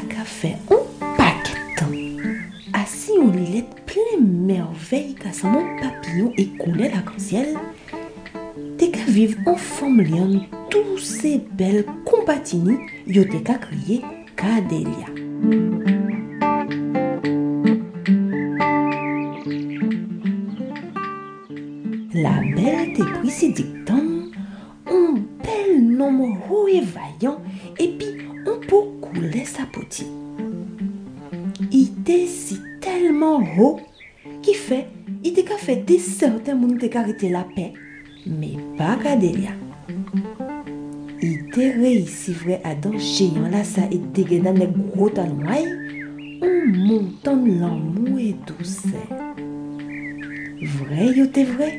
qu'a fait un paquet de temps. Assis on lit plein merveille qu'à son mon papillon et coulait l'arc-en-ciel, t'es qu'à vivre en forme lion tous ces belles compatini, yo t'es qu'à crier Cadelia. La belle t'es pris ses dictons, un bel nom haut et vaillant, et sa petite. Il était si tellement était qu'à fait des certains monde t'es qu'à arrêter la mais pas Cadelia. Il était réussi vrai à dans géant là ça et dégainant les gros talons en montant l'amour et douceur. Vrai yo te vrai,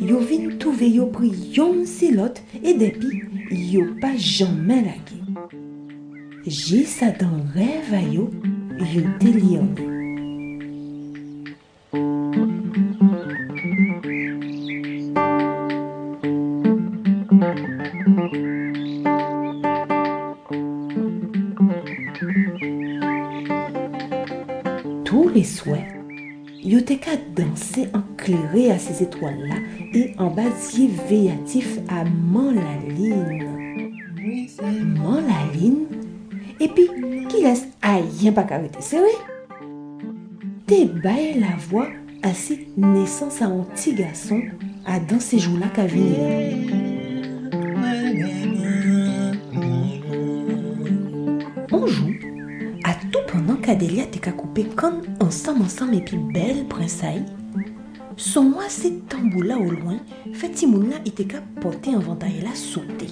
yo vin trouve yo pris yon silote et depuis yo pas jamais lagué. J'ai ça dans rêve à yo, yo te lion. Tous les souhaits, yo te qu'à danser éclairé à ces étoiles-là et en basier à Manlaline. Manlaline Et puis, qui laisse rien pas carité, c'est vrai? T'es baillé la voix à cette naissance à un petit garçon à dans ces jours-là qu'a venir. On joue à tout pendant qu'Adélia t'es qu'à couper comme ensemble ensemble et puis belle prinsaille. Son moi ces tambours là au loin, fait Timouna était qu'à porter un ventail là sauter.